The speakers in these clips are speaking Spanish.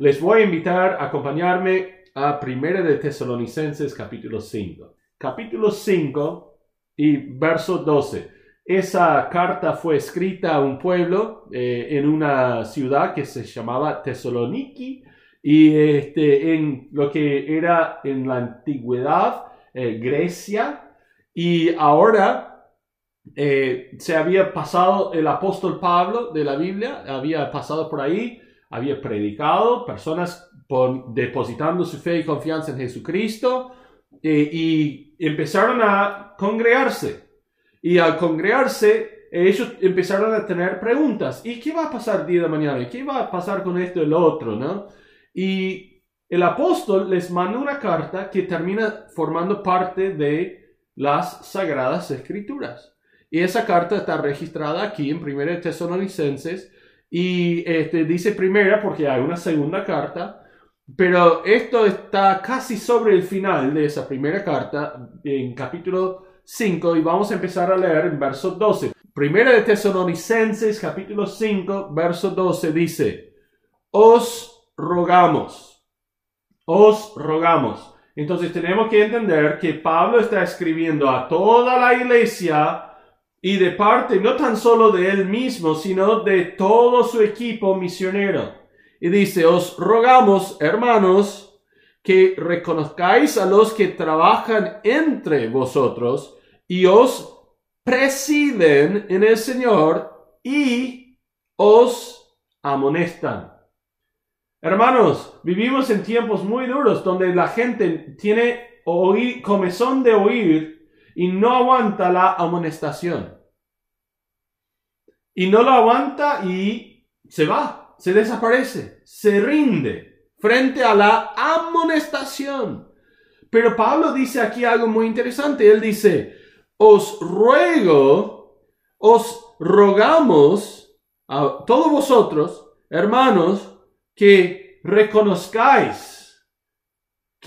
Les voy a invitar a acompañarme a Primera de Tesalonicenses capítulo 5. Capítulo 5 y verso 12. Esa carta fue escrita a un pueblo eh, en una ciudad que se llamaba Tesaloniki y este, en lo que era en la antigüedad eh, Grecia y ahora eh, se había pasado el apóstol Pablo de la Biblia, había pasado por ahí, había predicado, personas depositando su fe y confianza en Jesucristo y empezaron a congregarse y al congregarse, ellos empezaron a tener preguntas. ¿Y qué va a pasar día de mañana? ¿Qué va a pasar con esto y lo otro? ¿no? Y el apóstol les manda una carta que termina formando parte de las sagradas escrituras. Y esa carta está registrada aquí en Primera Tesalonicenses y este, dice primera porque hay una segunda carta, pero esto está casi sobre el final de esa primera carta en capítulo 5 y vamos a empezar a leer en verso 12. Primera de Tesalonicenses capítulo 5 verso 12 dice, os rogamos, os rogamos. Entonces tenemos que entender que Pablo está escribiendo a toda la iglesia y de parte no tan solo de él mismo, sino de todo su equipo misionero. Y dice, os rogamos, hermanos, que reconozcáis a los que trabajan entre vosotros y os presiden en el Señor y os amonestan. Hermanos, vivimos en tiempos muy duros donde la gente tiene oír, comezón de oír y no aguanta la amonestación. Y no lo aguanta y se va, se desaparece, se rinde frente a la amonestación. Pero Pablo dice aquí algo muy interesante. Él dice, os ruego, os rogamos a todos vosotros, hermanos, que reconozcáis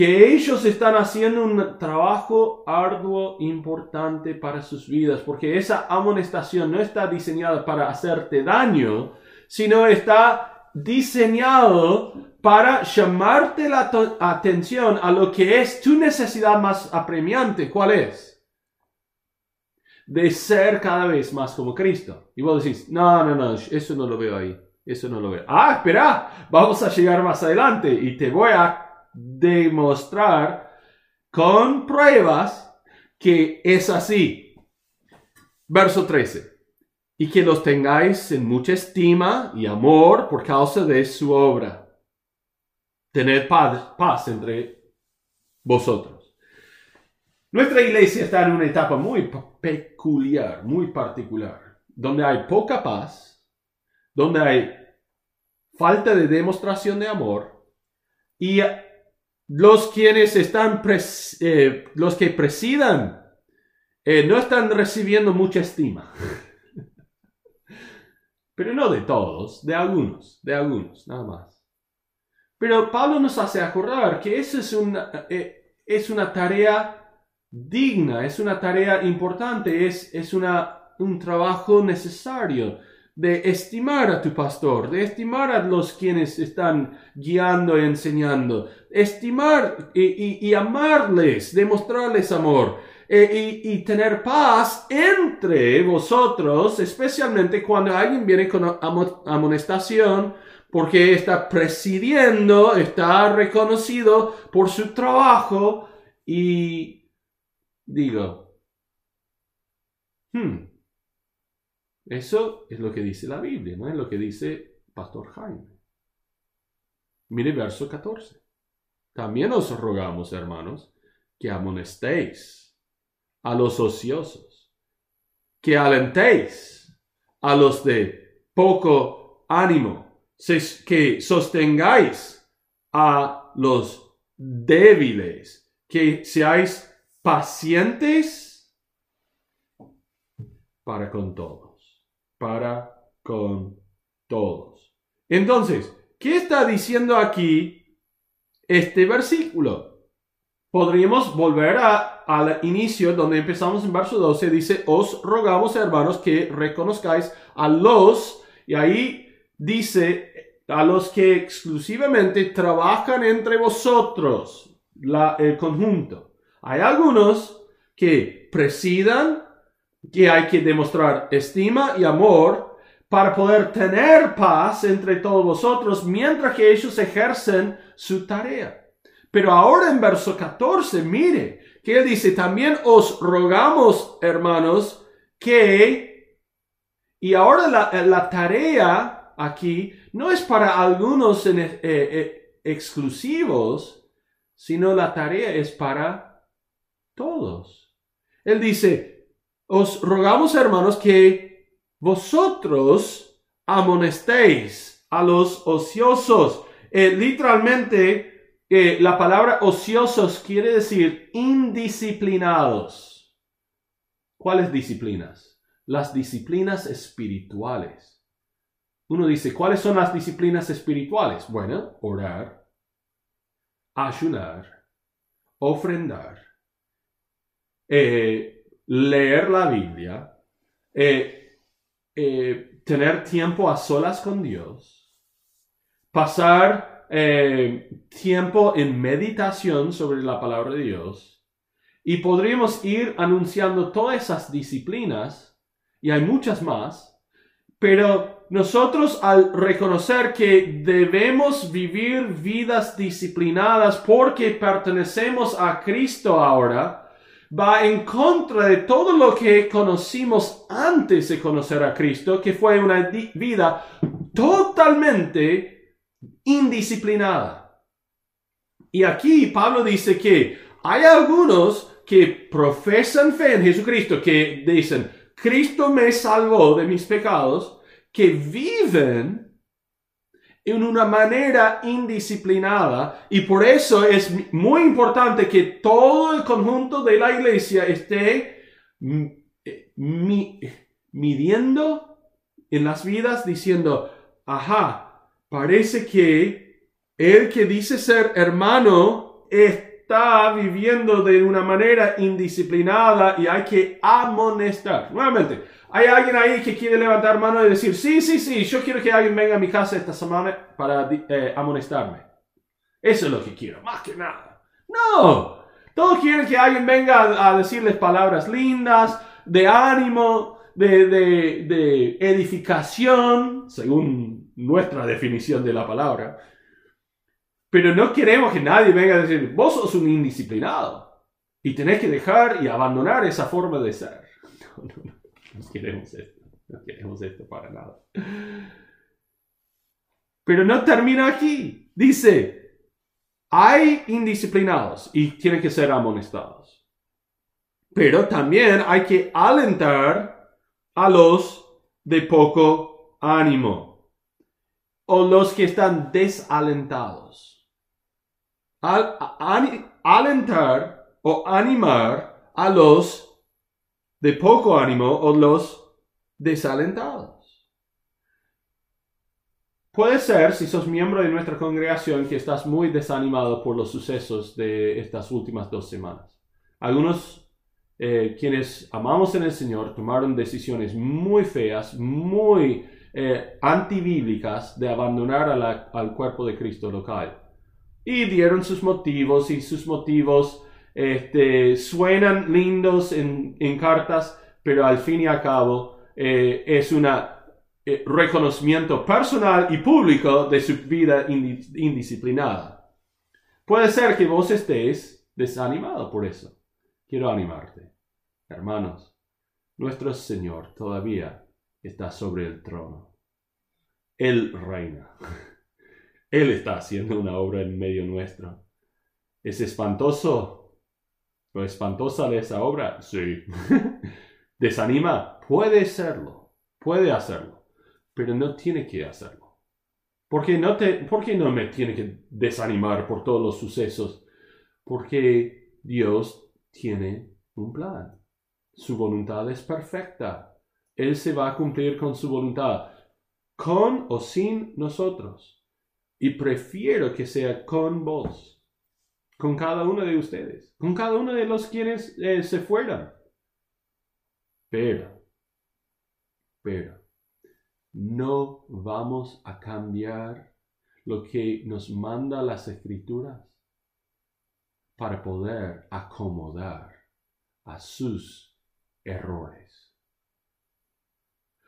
que ellos están haciendo un trabajo arduo, importante para sus vidas, porque esa amonestación no está diseñada para hacerte daño, sino está diseñado para llamarte la atención a lo que es tu necesidad más apremiante. ¿Cuál es? de ser cada vez más como Cristo. Y vos decís, no, no, no, eso no lo veo ahí, eso no lo veo. Ah, espera, vamos a llegar más adelante y te voy a demostrar con pruebas que es así. Verso 13. Y que los tengáis en mucha estima y amor por causa de su obra. Tened paz, paz entre vosotros. Nuestra iglesia está en una etapa muy peculiar, muy particular, donde hay poca paz, donde hay falta de demostración de amor y los quienes están, eh, los que presidan, eh, no están recibiendo mucha estima. Pero no de todos, de algunos, de algunos, nada más. Pero Pablo nos hace acordar que eso es una, eh, es una tarea digna, es una tarea importante, es, es una, un trabajo necesario de estimar a tu pastor, de estimar a los quienes están guiando y enseñando, estimar y, amarles, demostrarles amor e, y, tener paz entre vosotros, especialmente cuando alguien viene con amonestación porque está presidiendo, está reconocido por su trabajo y digo, hmm, eso es lo que dice la Biblia, no es lo que dice Pastor Jaime. Mire verso 14. También os rogamos, hermanos, que amonestéis a los ociosos, que alentéis a los de poco ánimo, que sostengáis a los débiles, que seáis pacientes para con todos, para con todos. Entonces, ¿qué está diciendo aquí este versículo? Podríamos volver al inicio donde empezamos en verso 12, dice, os rogamos hermanos que reconozcáis a los, y ahí dice a los que exclusivamente trabajan entre vosotros, el conjunto. Hay algunos que presidan, que hay que demostrar estima y amor para poder tener paz entre todos vosotros mientras que ellos ejercen su tarea. Pero ahora en verso 14, mire, que él dice, también os rogamos, hermanos, que, y ahora la, la tarea aquí no es para algunos eh, eh, exclusivos, sino la tarea es para todos. Él dice, os rogamos, hermanos, que vosotros amonestéis a los ociosos. Eh, literalmente, la palabra ociosos quiere decir indisciplinados. ¿Cuáles disciplinas? Las disciplinas espirituales. Uno dice, ¿cuáles son las disciplinas espirituales? Bueno, orar, ayunar, ofrendar, eh, leer la Biblia, eh, eh, tener tiempo a solas con Dios, pasar eh, tiempo en meditación sobre la palabra de Dios y podríamos ir anunciando todas esas disciplinas y hay muchas más, pero nosotros al reconocer que debemos vivir vidas disciplinadas porque pertenecemos a Cristo ahora, va en contra de todo lo que conocimos antes de conocer a Cristo, que fue una vida totalmente indisciplinada. Y aquí Pablo dice que hay algunos que profesan fe en Jesucristo, que dicen, Cristo me salvó de mis pecados, que viven en una manera indisciplinada y por eso es muy importante que todo el conjunto de la iglesia esté eh, midiendo en las vidas diciendo, ajá, parece que el que dice ser hermano está viviendo de una manera indisciplinada y hay que amonestar. Nuevamente, hay alguien ahí que quiere levantar mano y decir, sí, sí, sí, yo quiero que alguien venga a mi casa esta semana para eh, amonestarme. Eso es lo que quiero, más que nada. No, todos quieren que alguien venga a decirles palabras lindas, de ánimo, de, de, edificación, según nuestra definición de la palabra. Pero no queremos que nadie venga a decir, vos sos un indisciplinado y tenés que dejar y abandonar esa forma de ser. No, no queremos esto, no queremos esto para nada. Pero no termina aquí. Dice, hay indisciplinados y tienen que ser amonestados. Pero también hay que alentar a los de poco ánimo o los que están desalentados. Al, alentar o animar a los de poco ánimo o los desalentados. Puede ser, si sos miembro de nuestra congregación, que estás muy desanimado por los sucesos de estas últimas dos semanas. Algunos eh, quienes amamos en el Señor tomaron decisiones muy feas, muy eh, antibíblicas de abandonar al cuerpo de Cristo local. Y dieron sus motivos y sus motivos este, suenan lindos en, cartas, pero al fin y al cabo eh, es un reconocimiento personal y público de su vida indisciplinada. Puede ser que vos estés desanimado por eso. Quiero animarte. Hermanos, nuestro Señor todavía está sobre el trono. Él reina. Él está haciendo una obra en medio nuestro. ¿Es espantoso? ¿O espantosa de esa obra? Sí. ¿Desanima? Puede serlo. Puede hacerlo. Pero no tiene que hacerlo. Porque no te, ¿Por qué no me tiene que desanimar por todos los sucesos? Porque Dios tiene un plan. Su voluntad es perfecta. Él se va a cumplir con su voluntad, con o sin nosotros. Y prefiero que sea con vos, con cada uno de ustedes, con cada uno de los quienes eh, se fueran. Pero, pero, no vamos a cambiar lo que nos manda las escrituras para poder acomodar a sus errores.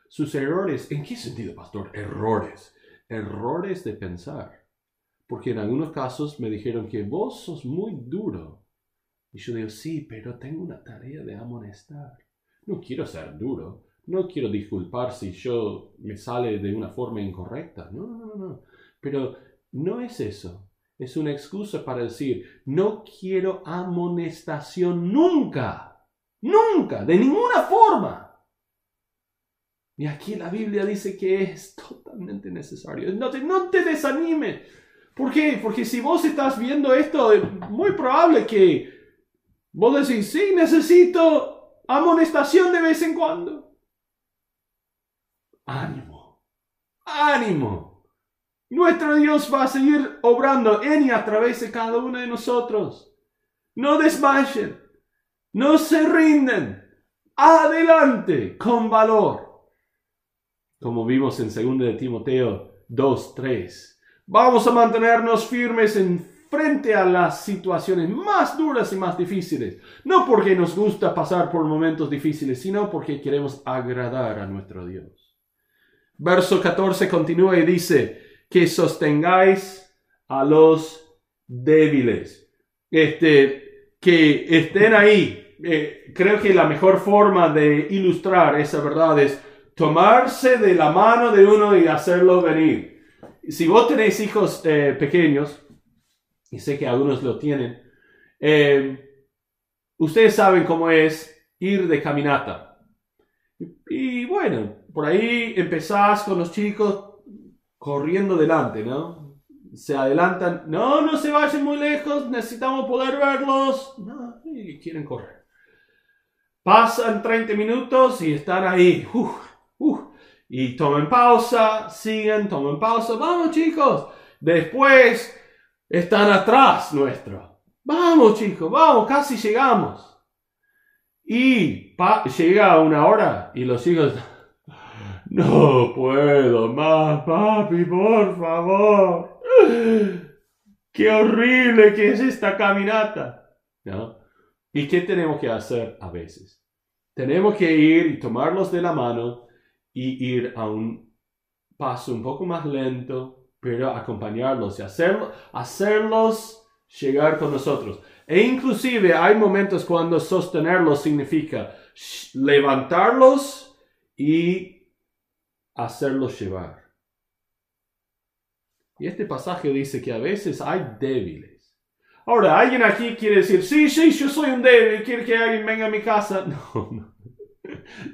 Sus errores, ¿en qué sentido, pastor? Errores. Errores de pensar. Porque en algunos casos me dijeron que vos sos muy duro. Y yo digo, sí, pero tengo una tarea de amonestar. No quiero ser duro. No quiero disculpar si yo me sale de una forma incorrecta. No, no, no, no. Pero no es eso. Es una excusa para decir, no quiero amonestación nunca. Nunca, de ninguna forma. Y aquí la Biblia dice que es totalmente necesario. Entonces, no te desanimes. ¿Por qué? Porque si vos estás viendo esto, es muy probable que vos decís, sí, necesito amonestación de vez en cuando. Ánimo, ánimo. Nuestro Dios va a seguir obrando en y a través de cada uno de nosotros. No desmayen, no se rinden. Adelante con valor. Como vimos en 2 de Timoteo 2, 3. Vamos a mantenernos firmes en frente a las situaciones más duras y más difíciles. No porque nos gusta pasar por momentos difíciles, sino porque queremos agradar a nuestro Dios. Verso 14 continúa y dice, que sostengáis a los débiles. Este, que estén ahí. Eh, creo que la mejor forma de ilustrar esa verdad es tomarse de la mano de uno y hacerlo venir. Si vos tenéis hijos eh, pequeños, y sé que algunos lo tienen, eh, ustedes saben cómo es ir de caminata. Y bueno, por ahí empezás con los chicos, corriendo delante, ¿no? Se adelantan, no, no se vayan muy lejos, necesitamos poder verlos. No, y quieren correr. Pasan 30 minutos y están ahí. Y tomen pausa, siguen, tomen pausa. Vamos chicos. Después están atrás nuestro. Vamos chicos, vamos, casi llegamos. Y llega una hora y los chicos no puedo más, papi, por favor. Qué horrible que es esta caminata. ¿Y qué tenemos que hacer a veces? Tenemos que ir y tomarlos de la mano y ir a un paso un poco más lento, pero acompañarlos y hacerlo, hacerlos llegar con nosotros. E inclusive hay momentos cuando sostenerlos significa levantarlos y hacerlos llevar. Y este pasaje dice que a veces hay débiles. Ahora, alguien aquí quiere decir, sí, sí, yo soy un débil, quiere que alguien venga a mi casa. No, no.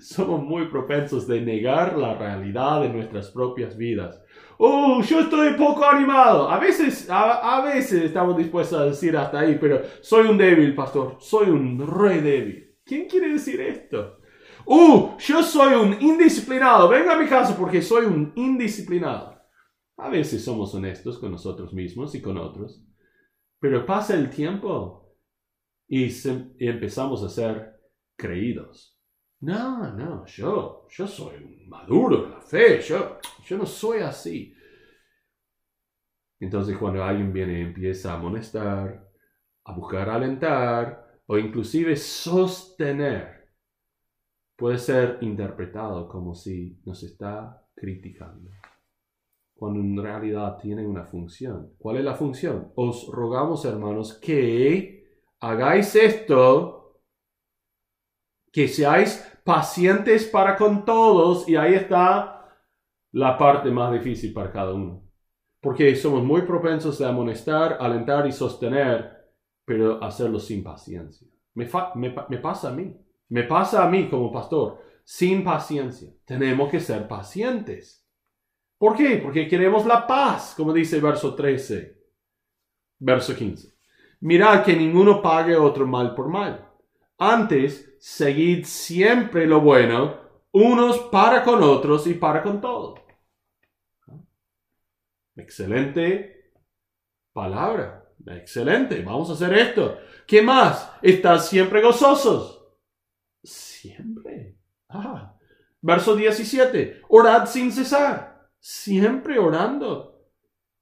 Somos muy propensos de negar la realidad de nuestras propias vidas. Oh, yo estoy poco animado. A veces, a, a veces estamos dispuestos a decir hasta ahí, pero soy un débil, pastor. Soy un re débil. ¿Quién quiere decir esto? ¡Uh! Yo soy un indisciplinado. Venga a mi casa porque soy un indisciplinado. A veces somos honestos con nosotros mismos y con otros. Pero pasa el tiempo y, empezamos a ser creídos. No, no, yo, yo soy maduro en la fe. Yo, yo no soy así. Entonces cuando alguien viene empieza a amonestar, a buscar alentar o inclusive sostener puede ser interpretado como si nos está criticando, cuando en realidad tiene una función. ¿Cuál es la función? Os rogamos, hermanos, que hagáis esto, que seáis pacientes para con todos, y ahí está la parte más difícil para cada uno. Porque somos muy propensos de amonestar, alentar y sostener, pero hacerlo sin paciencia. Me, me pasa a mí. Me pasa a mí como pastor, sin paciencia. Tenemos que ser pacientes. ¿Por qué? Porque queremos la paz, como dice el verso 13, verso 15. Mirad que ninguno pague otro mal por mal. Antes, seguid siempre lo bueno, unos para con otros y para con todos. Excelente palabra. Excelente. Vamos a hacer esto. ¿Qué más? Estad siempre gozosos Siempre. Ah. Verso 17. Orad sin cesar. Siempre orando.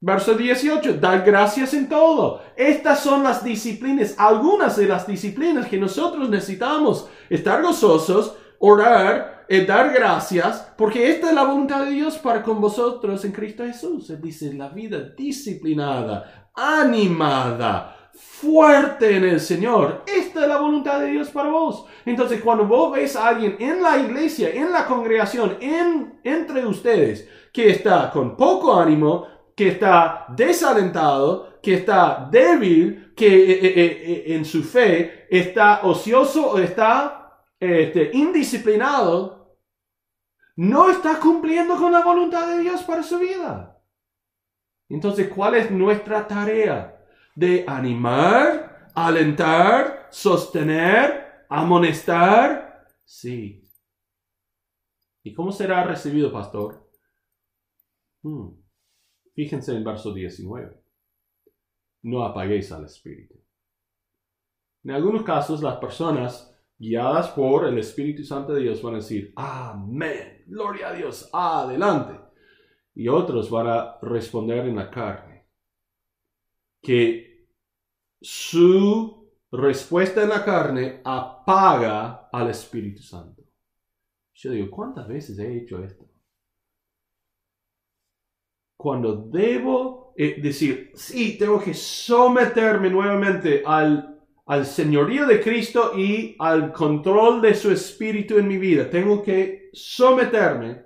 Verso 18, dar gracias en todo. Estas son las disciplinas, algunas de las disciplinas que nosotros necesitamos. Estar gozosos, orar, y dar gracias, porque esta es la voluntad de Dios para con vosotros en Cristo Jesús. Él dice, la vida disciplinada, animada, fuerte en el Señor. Esta es la voluntad de Dios para vos. Entonces, cuando vos ves a alguien en la iglesia, en la congregación, en, entre ustedes, que está con poco ánimo, que está desalentado, que está débil, que eh, eh, eh, en su fe está ocioso o está este, indisciplinado, no está cumpliendo con la voluntad de Dios para su vida. Entonces, ¿cuál es nuestra tarea? de animar, alentar, sostener, amonestar. Sí. ¿Y cómo será recibido, pastor? Hmm. Fíjense en verso 19. No apaguéis al Espíritu. En algunos casos, las personas guiadas por el Espíritu Santo de Dios van a decir, amén, gloria a Dios, adelante. Y otros van a responder en la carne, que su respuesta en la carne apaga al Espíritu Santo. Yo digo, ¿cuántas veces he hecho esto? Cuando debo eh, decir, sí, tengo que someterme nuevamente al, al señorío de Cristo y al control de su Espíritu en mi vida. Tengo que someterme.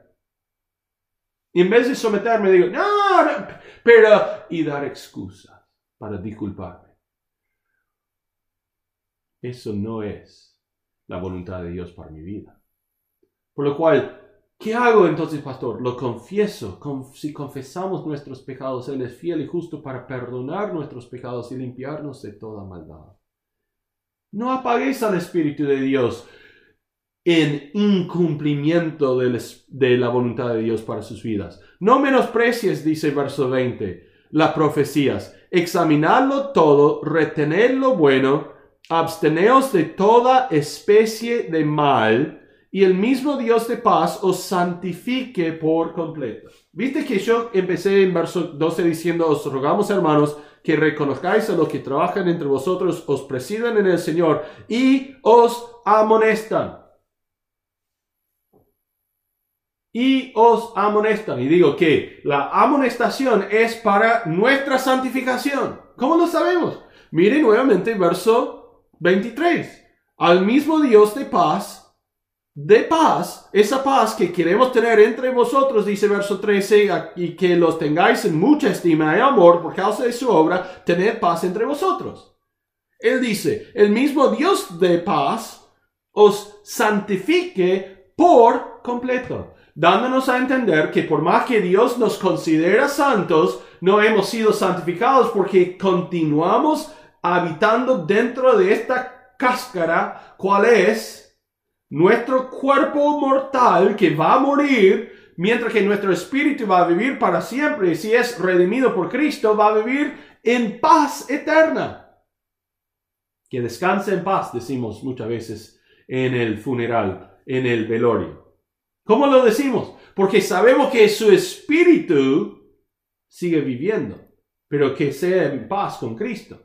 Y en vez de someterme, digo, no, no pero, y dar excusas para disculparme. Eso no es la voluntad de Dios para mi vida. Por lo cual, ¿qué hago entonces, pastor? Lo confieso. Si confesamos nuestros pecados, Él es fiel y justo para perdonar nuestros pecados y limpiarnos de toda maldad. No apaguéis al Espíritu de Dios en incumplimiento de la voluntad de Dios para sus vidas. No menosprecies, dice el verso 20, las profecías. Examinadlo todo, retener lo bueno, absteneos de toda especie de mal, y el mismo Dios de paz os santifique por completo. Viste que yo empecé en verso 12 diciendo, os rogamos hermanos que reconozcáis a los que trabajan entre vosotros, os presidan en el Señor y os amonestan. Y os amonestan. Y digo que la amonestación es para nuestra santificación. ¿Cómo lo sabemos? Mire nuevamente verso 23. Al mismo Dios de paz, de paz, esa paz que queremos tener entre vosotros, dice verso 13, y que los tengáis en mucha estima y amor por causa de su obra, tened paz entre vosotros. Él dice, el mismo Dios de paz os santifique por completo, dándonos a entender que por más que Dios nos considera santos, no hemos sido santificados porque continuamos habitando dentro de esta cáscara, ¿cuál es? Nuestro cuerpo mortal que va a morir, mientras que nuestro espíritu va a vivir para siempre. Si es redimido por Cristo, va a vivir en paz eterna. Que descanse en paz, decimos muchas veces en el funeral, en el velorio. ¿Cómo lo decimos? Porque sabemos que su espíritu sigue viviendo, pero que sea en paz con Cristo.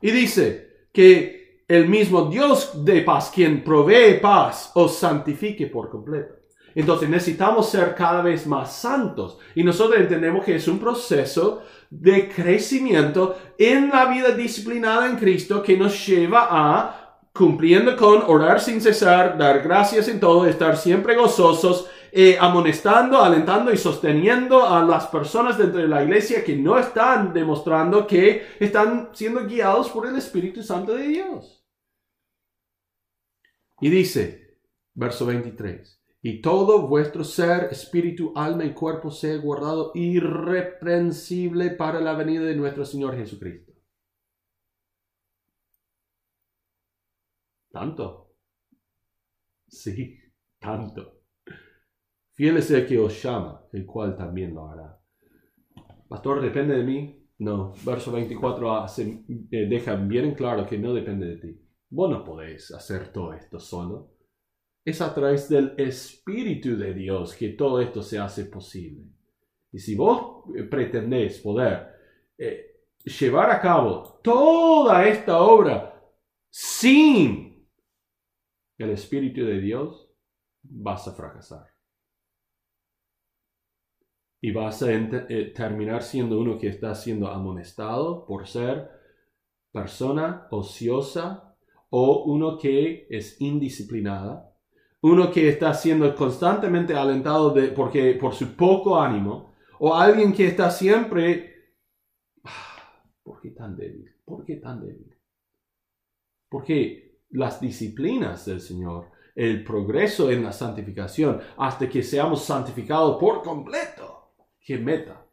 Y dice que el mismo Dios de paz, quien provee paz, os santifique por completo. Entonces necesitamos ser cada vez más santos. Y nosotros entendemos que es un proceso de crecimiento en la vida disciplinada en Cristo que nos lleva a cumpliendo con orar sin cesar, dar gracias en todo, estar siempre gozosos, eh, amonestando, alentando y sosteniendo a las personas dentro de la iglesia que no están demostrando que están siendo guiados por el Espíritu Santo de Dios. Y dice, verso 23, y todo vuestro ser, espíritu, alma y cuerpo sea guardado irreprensible para la venida de nuestro Señor Jesucristo. ¿Tanto? Sí, tanto. Fiel es el que os llama, el cual también lo hará. Pastor, ¿depende de mí? No. Verso 24 hace, eh, deja bien en claro que no depende de ti. Vos no podéis hacer todo esto solo. Es a través del Espíritu de Dios que todo esto se hace posible. Y si vos pretendés poder eh, llevar a cabo toda esta obra sin el Espíritu de Dios, vas a fracasar. Y vas a eh, terminar siendo uno que está siendo amonestado por ser persona ociosa o uno que es indisciplinada, uno que está siendo constantemente alentado de, porque, por su poco ánimo, o alguien que está siempre ¿Por qué tan débil? ¿Por qué tan débil? Porque las disciplinas del Señor, el progreso en la santificación, hasta que seamos santificados por completo, ¿qué meta?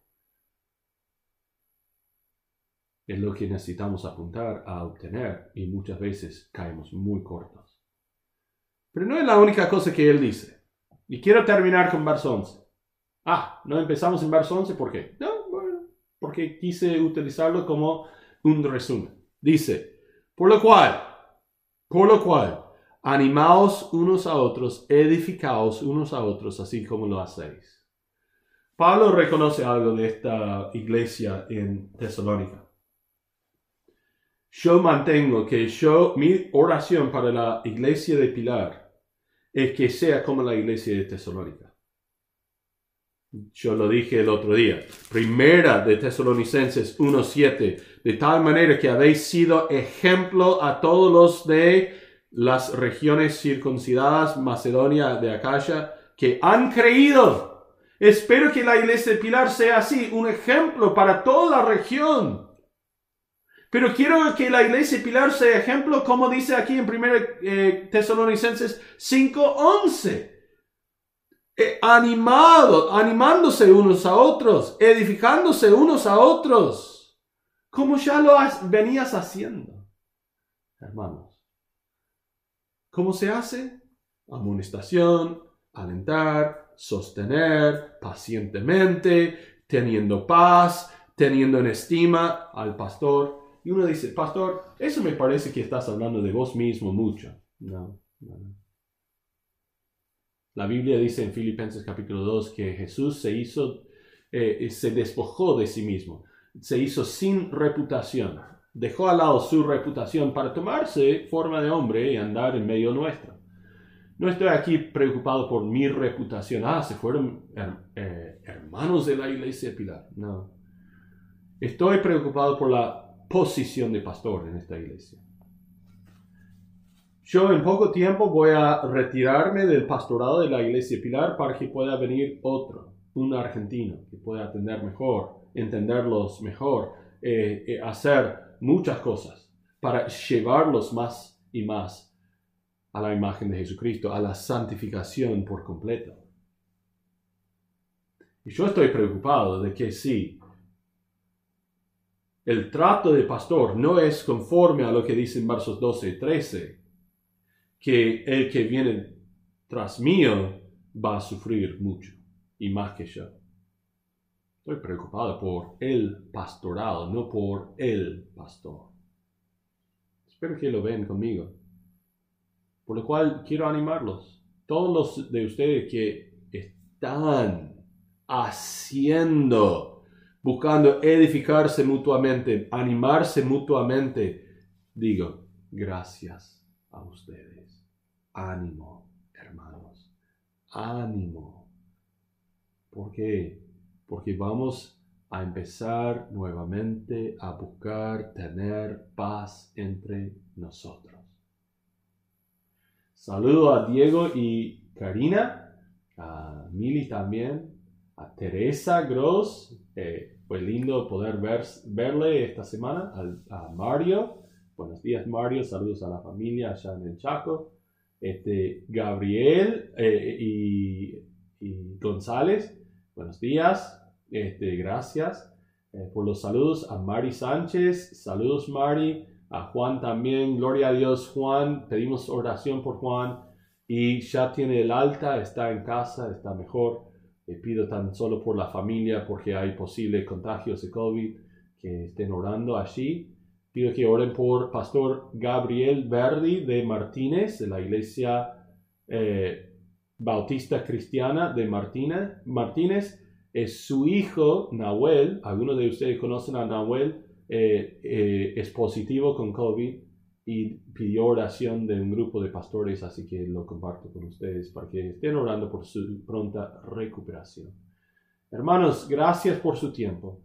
Es lo que necesitamos apuntar a obtener y muchas veces caemos muy cortos. Pero no es la única cosa que él dice. Y quiero terminar con verso 11. Ah, no empezamos en verso 11, ¿por qué? No, porque quise utilizarlo como un resumen. Dice, por lo cual, por lo cual, animaos unos a otros, edificaos unos a otros, así como lo hacéis. Pablo reconoce algo de esta iglesia en Tesalónica. Yo mantengo que yo, mi oración para la iglesia de Pilar es que sea como la iglesia de Tesalónica. Yo lo dije el otro día. Primera de Tesalonicenses 1.7. De tal manera que habéis sido ejemplo a todos los de las regiones circuncidadas, Macedonia, de Acaya, que han creído. Espero que la iglesia de Pilar sea así, un ejemplo para toda la región. Pero quiero que la iglesia de Pilar sea ejemplo, como dice aquí en 1 eh, Tesalonicenses 5.11 eh, animado, animándose unos a otros, edificándose unos a otros, como ya lo venías haciendo, hermanos. ¿Cómo se hace? Amonestación, alentar, sostener pacientemente, teniendo paz, teniendo en estima al pastor. Y uno dice, pastor, eso me parece que estás hablando de vos mismo mucho. No. La Biblia dice en Filipenses capítulo 2 que Jesús se hizo, eh, se despojó de sí mismo, se hizo sin reputación, dejó al lado su reputación para tomarse forma de hombre y andar en medio nuestro. No estoy aquí preocupado por mi reputación. Ah, se fueron eh, hermanos de la iglesia Pilar. No. Estoy preocupado por la posición de pastor en esta iglesia. Yo en poco tiempo voy a retirarme del pastorado de la iglesia Pilar para que pueda venir otro, un argentino, que pueda atender mejor, entenderlos mejor, eh, eh, hacer muchas cosas para llevarlos más y más a la imagen de Jesucristo, a la santificación por completo. Y yo estoy preocupado de que si el trato de pastor no es conforme a lo que dicen versos 12 y 13, que el que viene tras mío va a sufrir mucho y más que yo. Estoy preocupado por el pastorado, no por el pastor. Espero que lo vean conmigo. Por lo cual quiero animarlos. Todos los de ustedes que están haciendo, buscando edificarse mutuamente, animarse mutuamente, digo, gracias a ustedes. Ánimo, hermanos. Ánimo. ¿Por qué? Porque vamos a empezar nuevamente a buscar tener paz entre nosotros. Saludo a Diego y Karina, a Mili también, a Teresa Gross. Eh, fue lindo poder ver, verle esta semana, a, a Mario. Buenos días Mario, saludos a la familia allá en el Chaco este, Gabriel eh, y, González, buenos días, este, gracias eh, por los saludos a Mari Sánchez, saludos Mari, a Juan también, gloria a Dios Juan, pedimos oración por Juan y ya tiene el alta, está en casa, está mejor. Le pido tan solo por la familia porque hay posibles contagios de COVID que estén orando allí. Pido que oren por Pastor Gabriel Verdi de Martínez, de la Iglesia eh, Bautista Cristiana de Martínez. Martínez. Es su hijo, Nahuel, algunos de ustedes conocen a Nahuel, eh, eh, es positivo con COVID y pidió oración de un grupo de pastores, así que lo comparto con ustedes para que estén orando por su pronta recuperación. Hermanos, gracias por su tiempo.